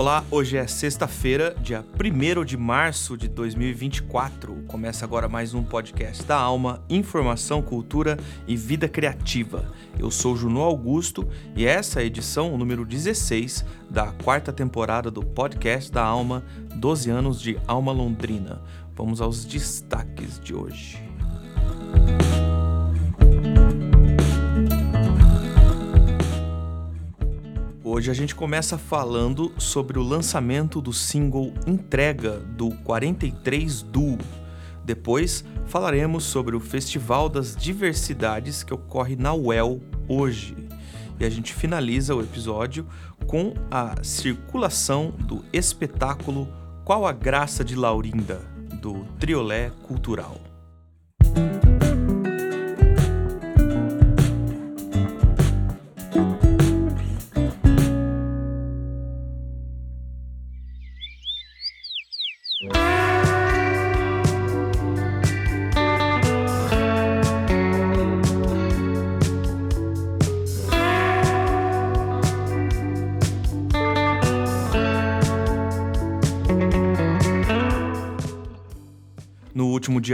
Olá, hoje é sexta-feira, dia 1 de março de 2024. Começa agora mais um podcast da Alma, Informação, Cultura e Vida Criativa. Eu sou Juno Augusto e essa é a edição número 16 da quarta temporada do podcast da Alma, 12 anos de Alma Londrina. Vamos aos destaques de hoje. Hoje a gente começa falando sobre o lançamento do single Entrega do 43 Duo. Depois falaremos sobre o Festival das Diversidades que ocorre na UEL hoje. E a gente finaliza o episódio com a circulação do espetáculo Qual a Graça de Laurinda, do Triolé Cultural.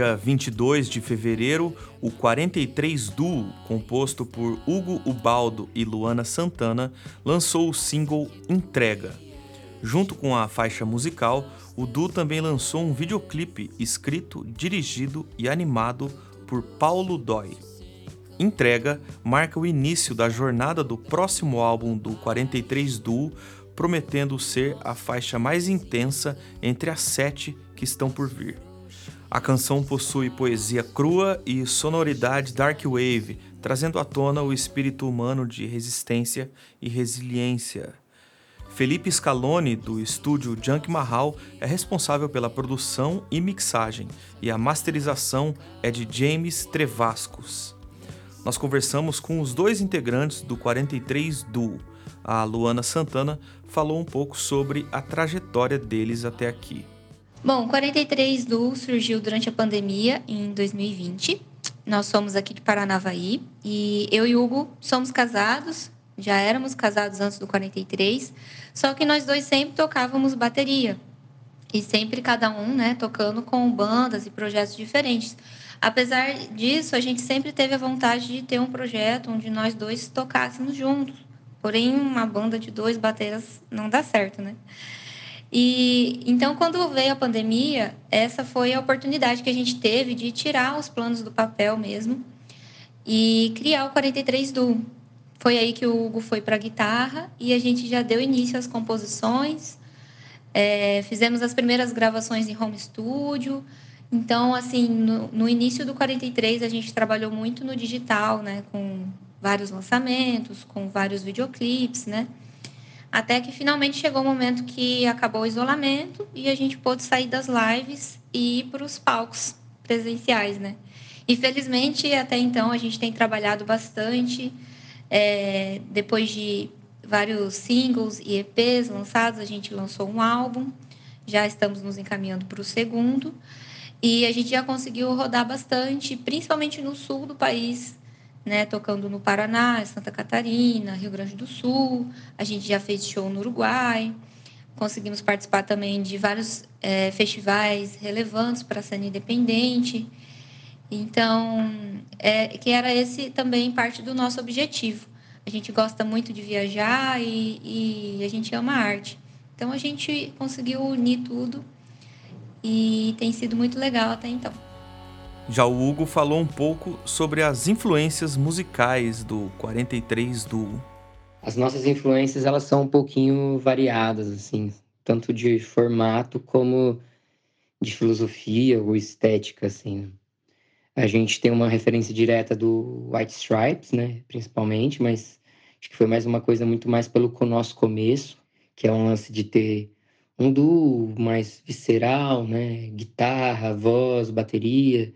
Dia 22 de fevereiro, o 43 Duo, composto por Hugo Ubaldo e Luana Santana, lançou o single Entrega. Junto com a faixa musical, o duo também lançou um videoclipe escrito, dirigido e animado por Paulo Dói. Entrega marca o início da jornada do próximo álbum do 43 Duo, prometendo ser a faixa mais intensa entre as sete que estão por vir. A canção possui poesia crua e sonoridade dark wave, trazendo à tona o espírito humano de resistência e resiliência. Felipe Scaloni, do estúdio Junk Mahal, é responsável pela produção e mixagem, e a masterização é de James Trevascos. Nós conversamos com os dois integrantes do 43 Duo. A Luana Santana falou um pouco sobre a trajetória deles até aqui. Bom, o 43 Duo surgiu durante a pandemia em 2020. Nós somos aqui de Paranavaí e eu e Hugo somos casados, já éramos casados antes do 43, só que nós dois sempre tocávamos bateria. E sempre cada um, né, tocando com bandas e projetos diferentes. Apesar disso, a gente sempre teve a vontade de ter um projeto onde nós dois tocássemos juntos. Porém, uma banda de dois bateras não dá certo, né? E então, quando veio a pandemia, essa foi a oportunidade que a gente teve de tirar os planos do papel mesmo e criar o 43 Duo. Foi aí que o Hugo foi para a guitarra e a gente já deu início às composições, é, fizemos as primeiras gravações em home studio. Então, assim, no, no início do 43, a gente trabalhou muito no digital, né, com vários lançamentos, com vários videoclipes, né? Até que finalmente chegou o momento que acabou o isolamento e a gente pôde sair das lives e ir para os palcos presenciais, né? Infelizmente, até então, a gente tem trabalhado bastante. É, depois de vários singles e EPs lançados, a gente lançou um álbum. Já estamos nos encaminhando para o segundo. E a gente já conseguiu rodar bastante, principalmente no sul do país, né, tocando no Paraná, Santa Catarina, Rio Grande do Sul. A gente já fez show no Uruguai. Conseguimos participar também de vários é, festivais relevantes para a cena independente. Então, é, que era esse também parte do nosso objetivo. A gente gosta muito de viajar e, e a gente ama arte. Então, a gente conseguiu unir tudo e tem sido muito legal até então. Já o Hugo falou um pouco sobre as influências musicais do 43 Duo. As nossas influências elas são um pouquinho variadas assim, tanto de formato como de filosofia ou estética assim. A gente tem uma referência direta do White Stripes, né, principalmente, mas acho que foi mais uma coisa muito mais pelo nosso começo, que é um lance de ter um duo mais visceral, né, guitarra, voz, bateria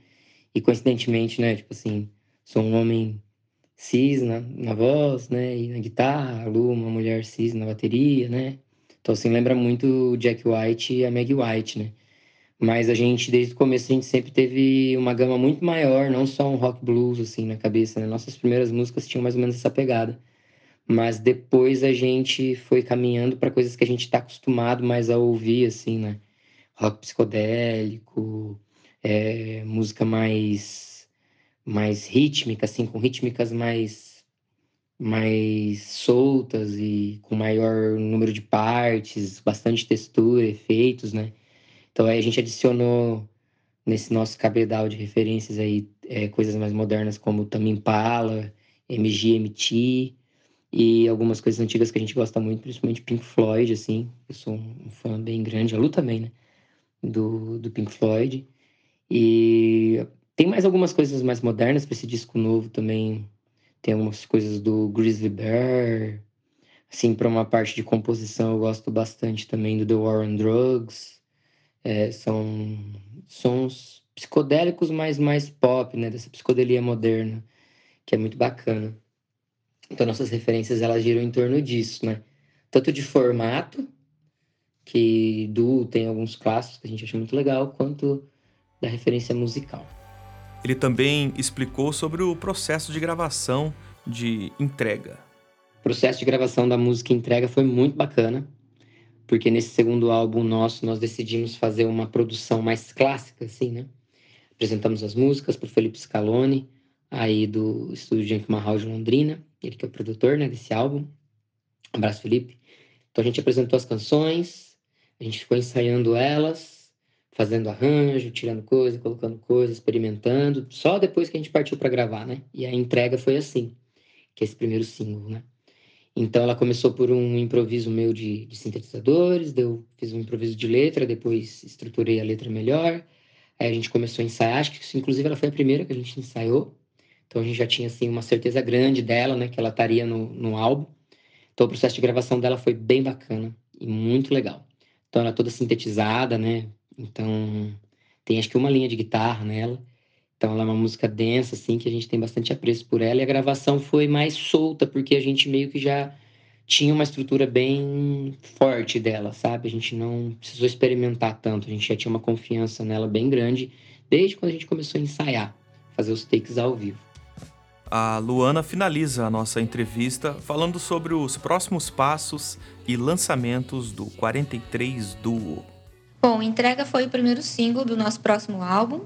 e coincidentemente, né, tipo assim, sou um homem cis na, na voz, né, e na guitarra, a Lu, uma mulher cis na bateria, né, Então, assim, lembra muito o Jack White e a Meg White, né? Mas a gente, desde o começo, a gente sempre teve uma gama muito maior, não só um rock blues, assim, na cabeça, né? Nossas primeiras músicas tinham mais ou menos essa pegada. Mas depois a gente foi caminhando para coisas que a gente está acostumado mais a ouvir, assim, né? Rock psicodélico, é, música mais, mais rítmica, assim, com rítmicas mais, mais soltas e com maior número de partes, bastante textura, efeitos, né? Então aí a gente adicionou nesse nosso cabedal de referências aí é, coisas mais modernas como Tame Impala, MGMT e algumas coisas antigas que a gente gosta muito, principalmente Pink Floyd, assim. Eu sou um fã bem grande, a Lu também, né? Do, do Pink Floyd. E tem mais algumas coisas mais modernas para esse disco novo também. Tem algumas coisas do Grizzly Bear. Assim, para uma parte de composição, eu gosto bastante também do The War on Drugs. É, são sons psicodélicos, mas mais pop, né? Dessa psicodelia moderna, que é muito bacana. Então, nossas referências, elas giram em torno disso, né? Tanto de formato, que do tem alguns clássicos que a gente acha muito legal, quanto da referência musical. Ele também explicou sobre o processo de gravação de entrega. O processo de gravação da música entrega foi muito bacana porque nesse segundo álbum nosso nós decidimos fazer uma produção mais clássica, assim, né? Apresentamos as músicas para o Felipe Scaloni, aí do estúdio Junk Mahal de Londrina, ele que é o produtor, né, desse álbum. Abraço, Felipe. Então a gente apresentou as canções, a gente ficou ensaiando elas, fazendo arranjo, tirando coisa, colocando coisa, experimentando, só depois que a gente partiu para gravar, né? E a entrega foi assim, que é esse primeiro single, né? Então ela começou por um improviso meu de, de sintetizadores, eu fiz um improviso de letra, depois estruturei a letra melhor. Aí a gente começou a ensaiar, acho que inclusive ela foi a primeira que a gente ensaiou. Então a gente já tinha assim uma certeza grande dela, né, que ela estaria no, no álbum. Então o processo de gravação dela foi bem bacana e muito legal. Então ela toda sintetizada, né? Então tem acho que uma linha de guitarra nela. Então ela é uma música densa, assim, que a gente tem bastante apreço por ela. E a gravação foi mais solta, porque a gente meio que já tinha uma estrutura bem forte dela, sabe? A gente não precisou experimentar tanto, a gente já tinha uma confiança nela bem grande desde quando a gente começou a ensaiar, fazer os takes ao vivo. A Luana finaliza a nossa entrevista falando sobre os próximos passos e lançamentos do 43 Duo. Bom, Entrega foi o primeiro single do nosso próximo álbum,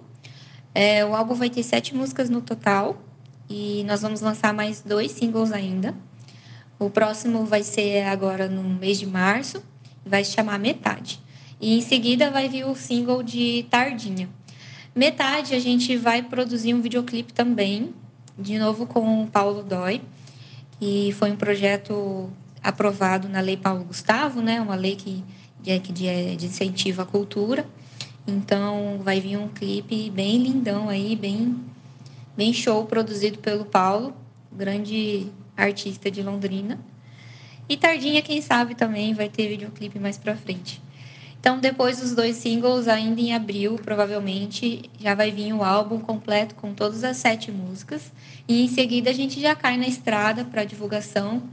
é, o álbum vai ter sete músicas no total e nós vamos lançar mais dois singles ainda. O próximo vai ser agora no mês de março, vai se chamar Metade. E em seguida vai vir o single de Tardinha. Metade a gente vai produzir um videoclipe também, de novo com o Paulo Dói, que foi um projeto aprovado na Lei Paulo Gustavo, né? Uma lei que, que de, de incentiva a cultura. Então vai vir um clipe bem lindão aí, bem, bem show, produzido pelo Paulo, grande artista de Londrina. E Tardinha, quem sabe, também vai ter videoclipe mais pra frente. Então, depois dos dois singles, ainda em abril, provavelmente, já vai vir o álbum completo com todas as sete músicas. E em seguida a gente já cai na estrada para divulgação.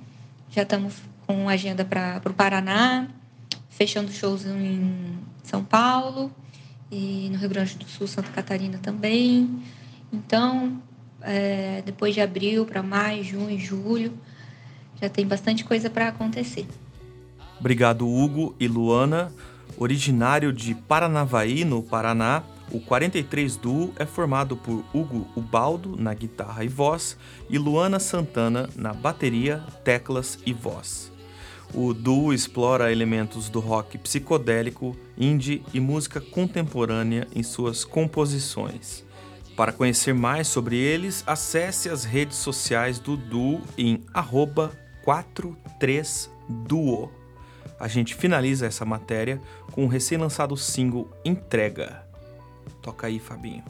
Já estamos com agenda para o Paraná, fechando shows em São Paulo, e no Rio Grande do Sul, Santa Catarina também. Então, é, depois de abril para maio, junho, julho, já tem bastante coisa para acontecer. Obrigado, Hugo e Luana. Originário de Paranavaí, no Paraná, o 43 Duo é formado por Hugo Ubaldo na guitarra e voz e Luana Santana na bateria, teclas e voz. O duo explora elementos do rock psicodélico, indie e música contemporânea em suas composições. Para conhecer mais sobre eles, acesse as redes sociais do duo em 43duo. A gente finaliza essa matéria com o recém-lançado single Entrega. Toca aí, Fabinho.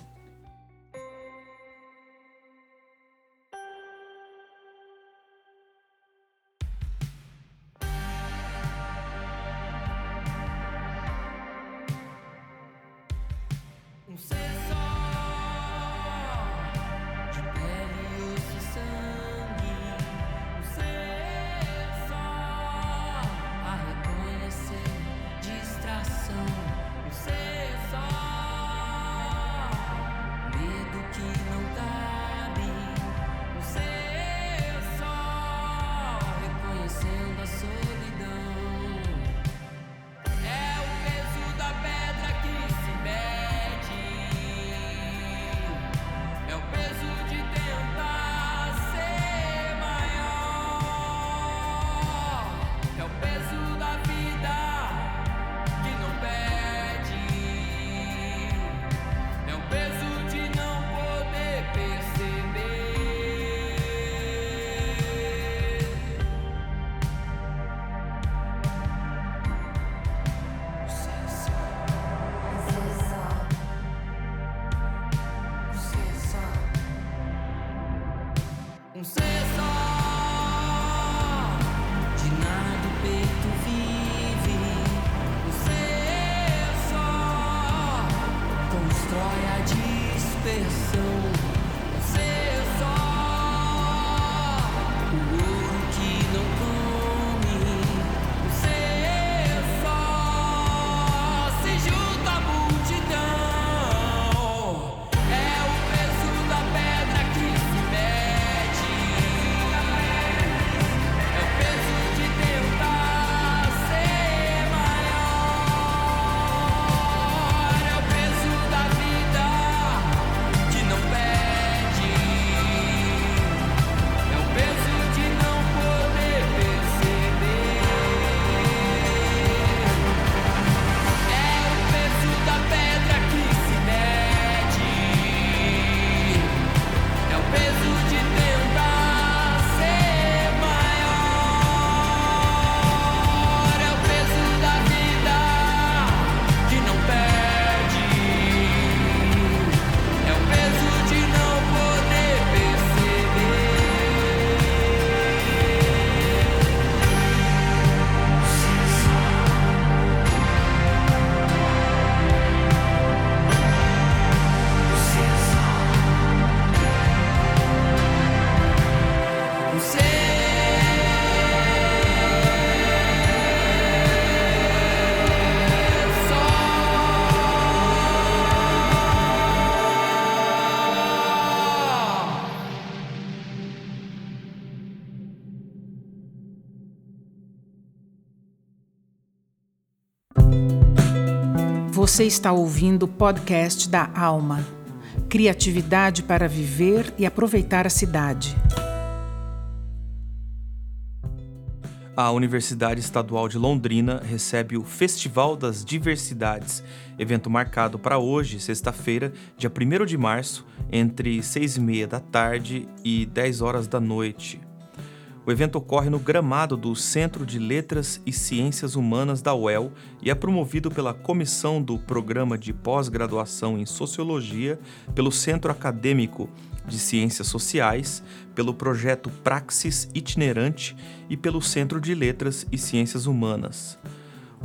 Você está ouvindo o podcast da Alma. Criatividade para viver e aproveitar a cidade. A Universidade Estadual de Londrina recebe o Festival das Diversidades, evento marcado para hoje, sexta-feira, dia 1 de março, entre 6 e meia da tarde e 10 horas da noite. O evento ocorre no gramado do Centro de Letras e Ciências Humanas da UEL e é promovido pela Comissão do Programa de Pós-Graduação em Sociologia, pelo Centro Acadêmico de Ciências Sociais, pelo projeto Praxis Itinerante e pelo Centro de Letras e Ciências Humanas.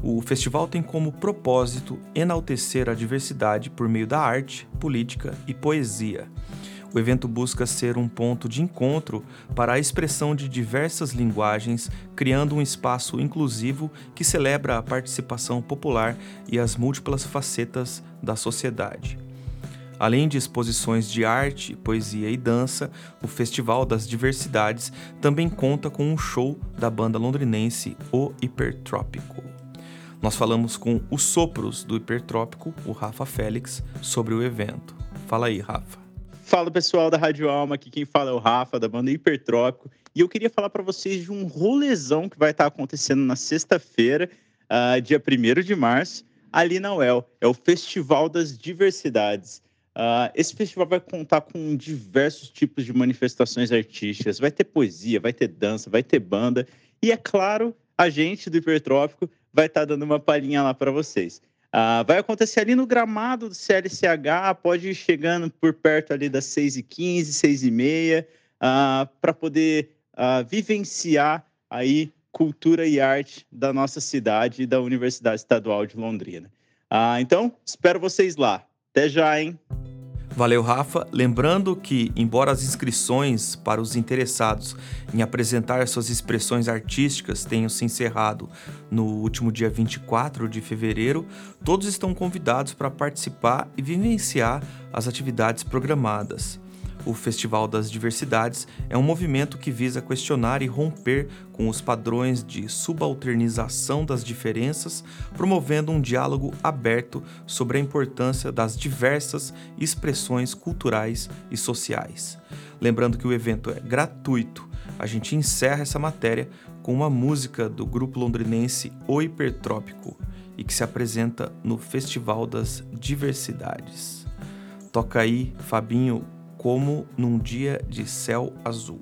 O festival tem como propósito enaltecer a diversidade por meio da arte, política e poesia. O evento busca ser um ponto de encontro para a expressão de diversas linguagens, criando um espaço inclusivo que celebra a participação popular e as múltiplas facetas da sociedade. Além de exposições de arte, poesia e dança, o Festival das Diversidades também conta com um show da banda londrinense O Hipertrópico. Nós falamos com os sopros do Hipertrópico, o Rafa Félix, sobre o evento. Fala aí, Rafa. Fala pessoal da Rádio Alma, aqui quem fala é o Rafa, da banda Hipertrópico. E eu queria falar para vocês de um rolezão que vai estar acontecendo na sexta-feira, uh, dia 1 de março, ali na UEL. É o Festival das Diversidades. Uh, esse festival vai contar com diversos tipos de manifestações artísticas. Vai ter poesia, vai ter dança, vai ter banda. E é claro, a gente do Hipertrópico vai estar dando uma palhinha lá para vocês. Uh, vai acontecer ali no gramado do CLCH, pode ir chegando por perto ali das 6h15, 6h30, uh, para poder uh, vivenciar aí cultura e arte da nossa cidade e da Universidade Estadual de Londrina. Uh, então, espero vocês lá. Até já, hein? Valeu, Rafa. Lembrando que, embora as inscrições para os interessados em apresentar suas expressões artísticas tenham se encerrado no último dia 24 de fevereiro, todos estão convidados para participar e vivenciar as atividades programadas. O Festival das Diversidades é um movimento que visa questionar e romper com os padrões de subalternização das diferenças, promovendo um diálogo aberto sobre a importância das diversas expressões culturais e sociais. Lembrando que o evento é gratuito, a gente encerra essa matéria com uma música do grupo londrinense O Hipertrópico e que se apresenta no Festival das Diversidades. Toca aí, Fabinho, como num dia de céu azul.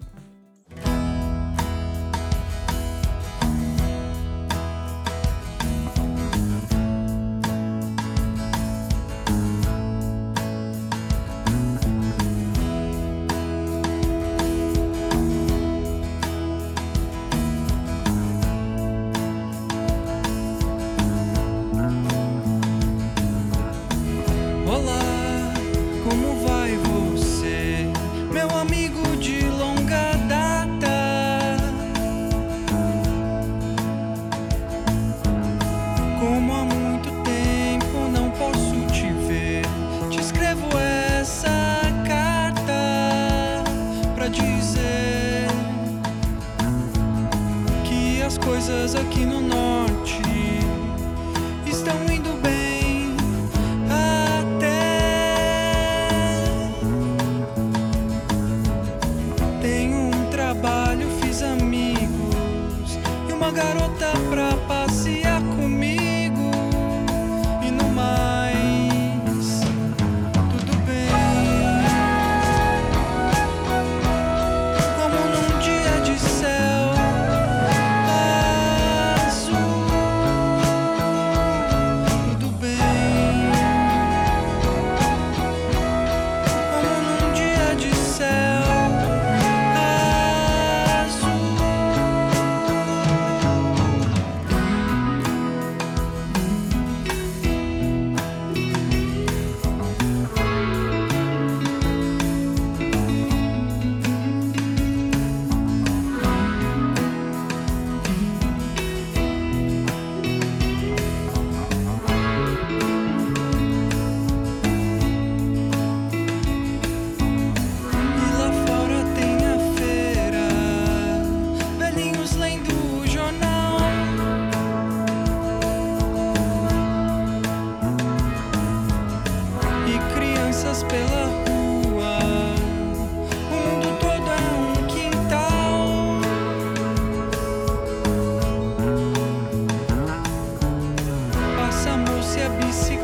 be seen.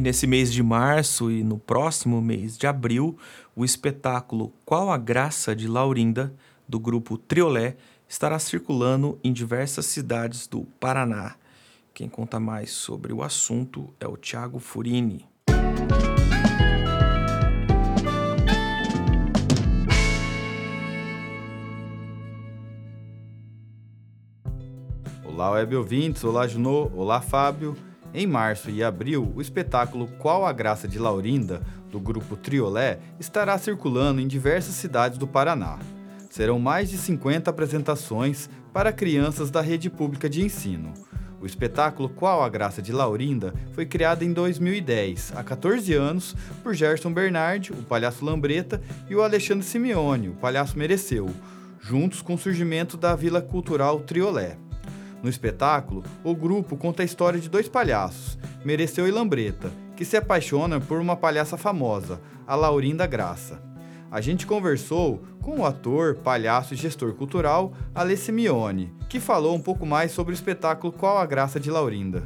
Nesse mês de março e no próximo mês de abril, o espetáculo Qual a Graça de Laurinda, do grupo Triolé, estará circulando em diversas cidades do Paraná. Quem conta mais sobre o assunto é o Tiago Furini. Olá, web ouvintes, olá, Junô, olá, Fábio. Em março e abril, o espetáculo Qual a Graça de Laurinda, do grupo Triolé, estará circulando em diversas cidades do Paraná. Serão mais de 50 apresentações para crianças da rede pública de ensino. O espetáculo Qual a Graça de Laurinda foi criado em 2010, há 14 anos, por Gerson Bernardi, o palhaço Lambreta, e o Alexandre Simeone, o palhaço Mereceu, juntos com o surgimento da Vila Cultural Triolé. No espetáculo, o grupo conta a história de dois palhaços, Mereceu e Lambreta, que se apaixonam por uma palhaça famosa, a Laurinda Graça. A gente conversou com o ator, palhaço e gestor cultural Ale Simeone, que falou um pouco mais sobre o espetáculo Qual a Graça de Laurinda.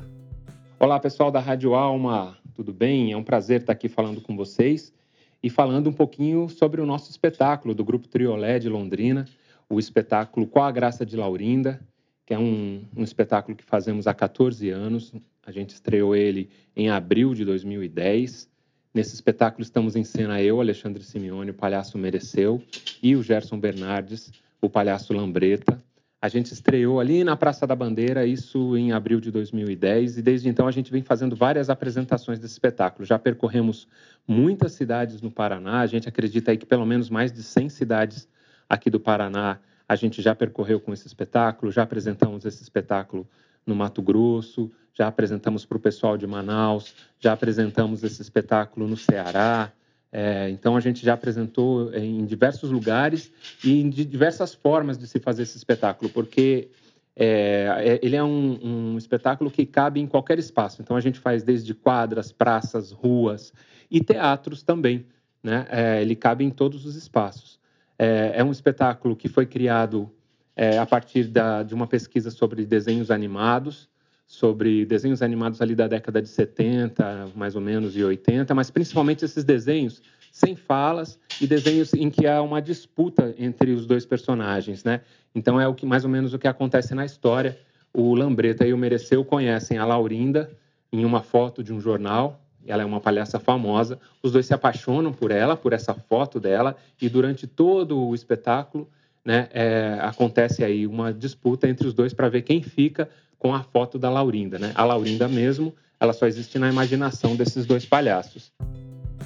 Olá, pessoal da Rádio Alma, tudo bem? É um prazer estar aqui falando com vocês e falando um pouquinho sobre o nosso espetáculo do Grupo Triolé de Londrina, o espetáculo Qual a Graça de Laurinda, que é um, um espetáculo que fazemos há 14 anos. A gente estreou ele em abril de 2010. Nesse espetáculo estamos em cena eu, Alexandre Simeone, o palhaço Mereceu, e o Gerson Bernardes, o palhaço Lambreta. A gente estreou ali na Praça da Bandeira, isso em abril de 2010, e desde então a gente vem fazendo várias apresentações desse espetáculo. Já percorremos muitas cidades no Paraná, a gente acredita aí que pelo menos mais de 100 cidades aqui do Paraná a gente já percorreu com esse espetáculo, já apresentamos esse espetáculo no Mato Grosso, já apresentamos para o pessoal de Manaus, já apresentamos esse espetáculo no Ceará. É, então a gente já apresentou em diversos lugares e em diversas formas de se fazer esse espetáculo, porque é, é, ele é um, um, espetáculo que cabe em qualquer espaço. Então a gente faz desde quadras, praças, ruas e teatros também. Né? É, ele cabe em todos os espaços. É, é um espetáculo que foi criado é, a partir da, de uma pesquisa sobre desenhos animados, sobre desenhos animados ali da década de 70, mais ou menos, e 80, mas principalmente esses desenhos sem falas e desenhos em que há uma disputa entre os dois personagens, né? Então é o que mais ou menos o que acontece na história. O Lambreta e o Mereceu conhecem a Laurinda em uma foto de um jornal ela é uma palhaça famosa. Os dois se apaixonam por ela, por essa foto dela, e durante todo o espetáculo, né, é, acontece aí uma disputa entre os dois para ver quem fica com a foto da Laurinda, né? A Laurinda mesmo, ela só existe na imaginação desses dois palhaços.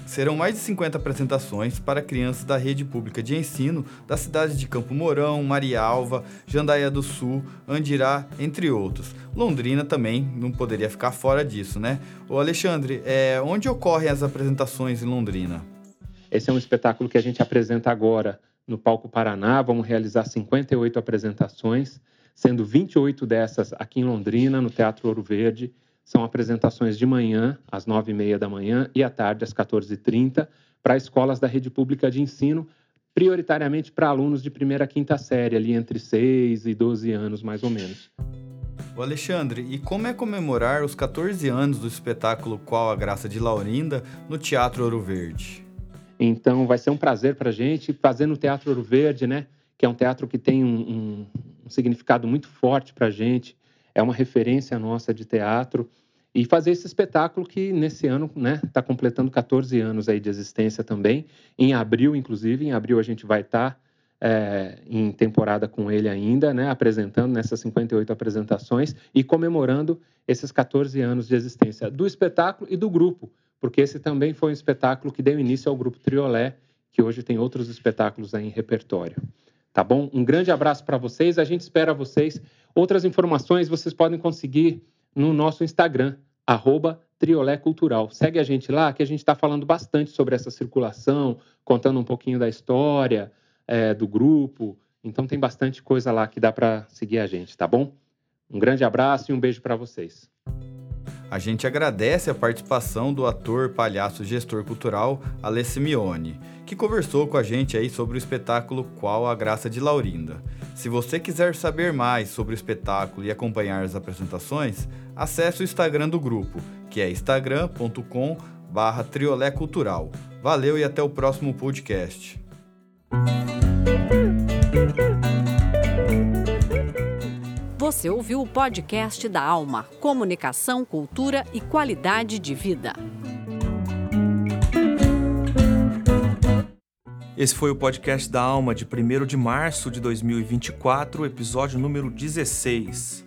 Serão mais de 50 apresentações para crianças da rede pública de ensino das cidades de Campo Mourão, Marialva, Jandaia do Sul, Andirá, entre outros. Londrina também não poderia ficar fora disso, né? O Alexandre, é, onde ocorrem as apresentações em Londrina? Esse é um espetáculo que a gente apresenta agora no Palco Paraná. Vamos realizar 58 apresentações, sendo 28 dessas aqui em Londrina, no Teatro Ouro Verde, são apresentações de manhã, às nove e meia da manhã, e à tarde, às 14h30, para escolas da rede pública de ensino, prioritariamente para alunos de primeira a quinta série, ali entre 6 e 12 anos, mais ou menos. O Alexandre, e como é comemorar os 14 anos do espetáculo Qual a Graça de Laurinda no Teatro Ouro Verde? Então, vai ser um prazer para a gente fazer no Teatro Ouro Verde, né? Que é um teatro que tem um, um, um significado muito forte para a gente é uma referência nossa de teatro e fazer esse espetáculo que nesse ano está né, tá completando 14 anos aí de existência também. Em abril, inclusive, em abril a gente vai estar tá, é, em temporada com ele ainda, né, apresentando nessas 58 apresentações e comemorando esses 14 anos de existência do espetáculo e do grupo, porque esse também foi um espetáculo que deu início ao grupo Triolé, que hoje tem outros espetáculos aí em repertório. Tá bom? Um grande abraço para vocês, a gente espera vocês Outras informações vocês podem conseguir no nosso Instagram, arroba Triolé Cultural. Segue a gente lá, que a gente está falando bastante sobre essa circulação, contando um pouquinho da história é, do grupo. Então tem bastante coisa lá que dá para seguir a gente, tá bom? Um grande abraço e um beijo para vocês. A gente agradece a participação do ator, palhaço, gestor cultural Ale Simeone, que conversou com a gente aí sobre o espetáculo Qual a Graça de Laurinda. Se você quiser saber mais sobre o espetáculo e acompanhar as apresentações, acesse o Instagram do grupo, que é instagram.com barra Triolé Cultural. Valeu e até o próximo podcast. Você ouviu o podcast da Alma, Comunicação, Cultura e Qualidade de Vida. Esse foi o podcast da Alma de 1 de março de 2024, episódio número 16.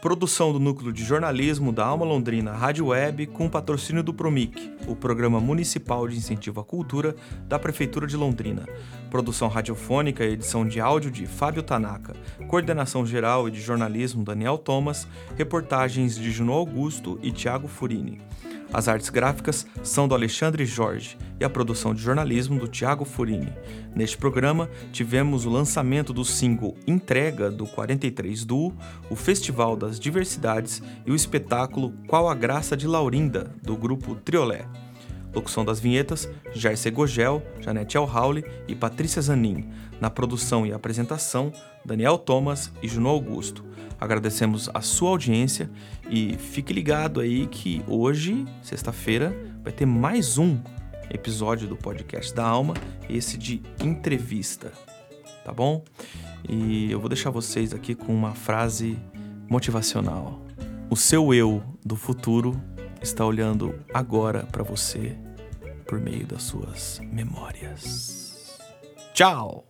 Produção do Núcleo de Jornalismo da Alma Londrina Rádio Web com patrocínio do Promic, o Programa Municipal de Incentivo à Cultura da Prefeitura de Londrina. Produção radiofônica e edição de áudio de Fábio Tanaka. Coordenação geral e de jornalismo Daniel Thomas. Reportagens de Juno Augusto e Tiago Furini. As artes gráficas são do Alexandre Jorge e a produção de jornalismo do Tiago Furini. Neste programa, tivemos o lançamento do single Entrega do 43 Duo, o Festival das Diversidades e o espetáculo Qual a Graça de Laurinda, do grupo Triolé. Locução das vinhetas, Jair Segogel, Janete Alhauli e Patrícia Zanin. Na produção e apresentação, Daniel Thomas e Juno Augusto. Agradecemos a sua audiência e fique ligado aí que hoje, sexta-feira, vai ter mais um episódio do podcast da Alma, esse de entrevista, tá bom? E eu vou deixar vocês aqui com uma frase motivacional. O seu eu do futuro está olhando agora para você por meio das suas memórias. Tchau!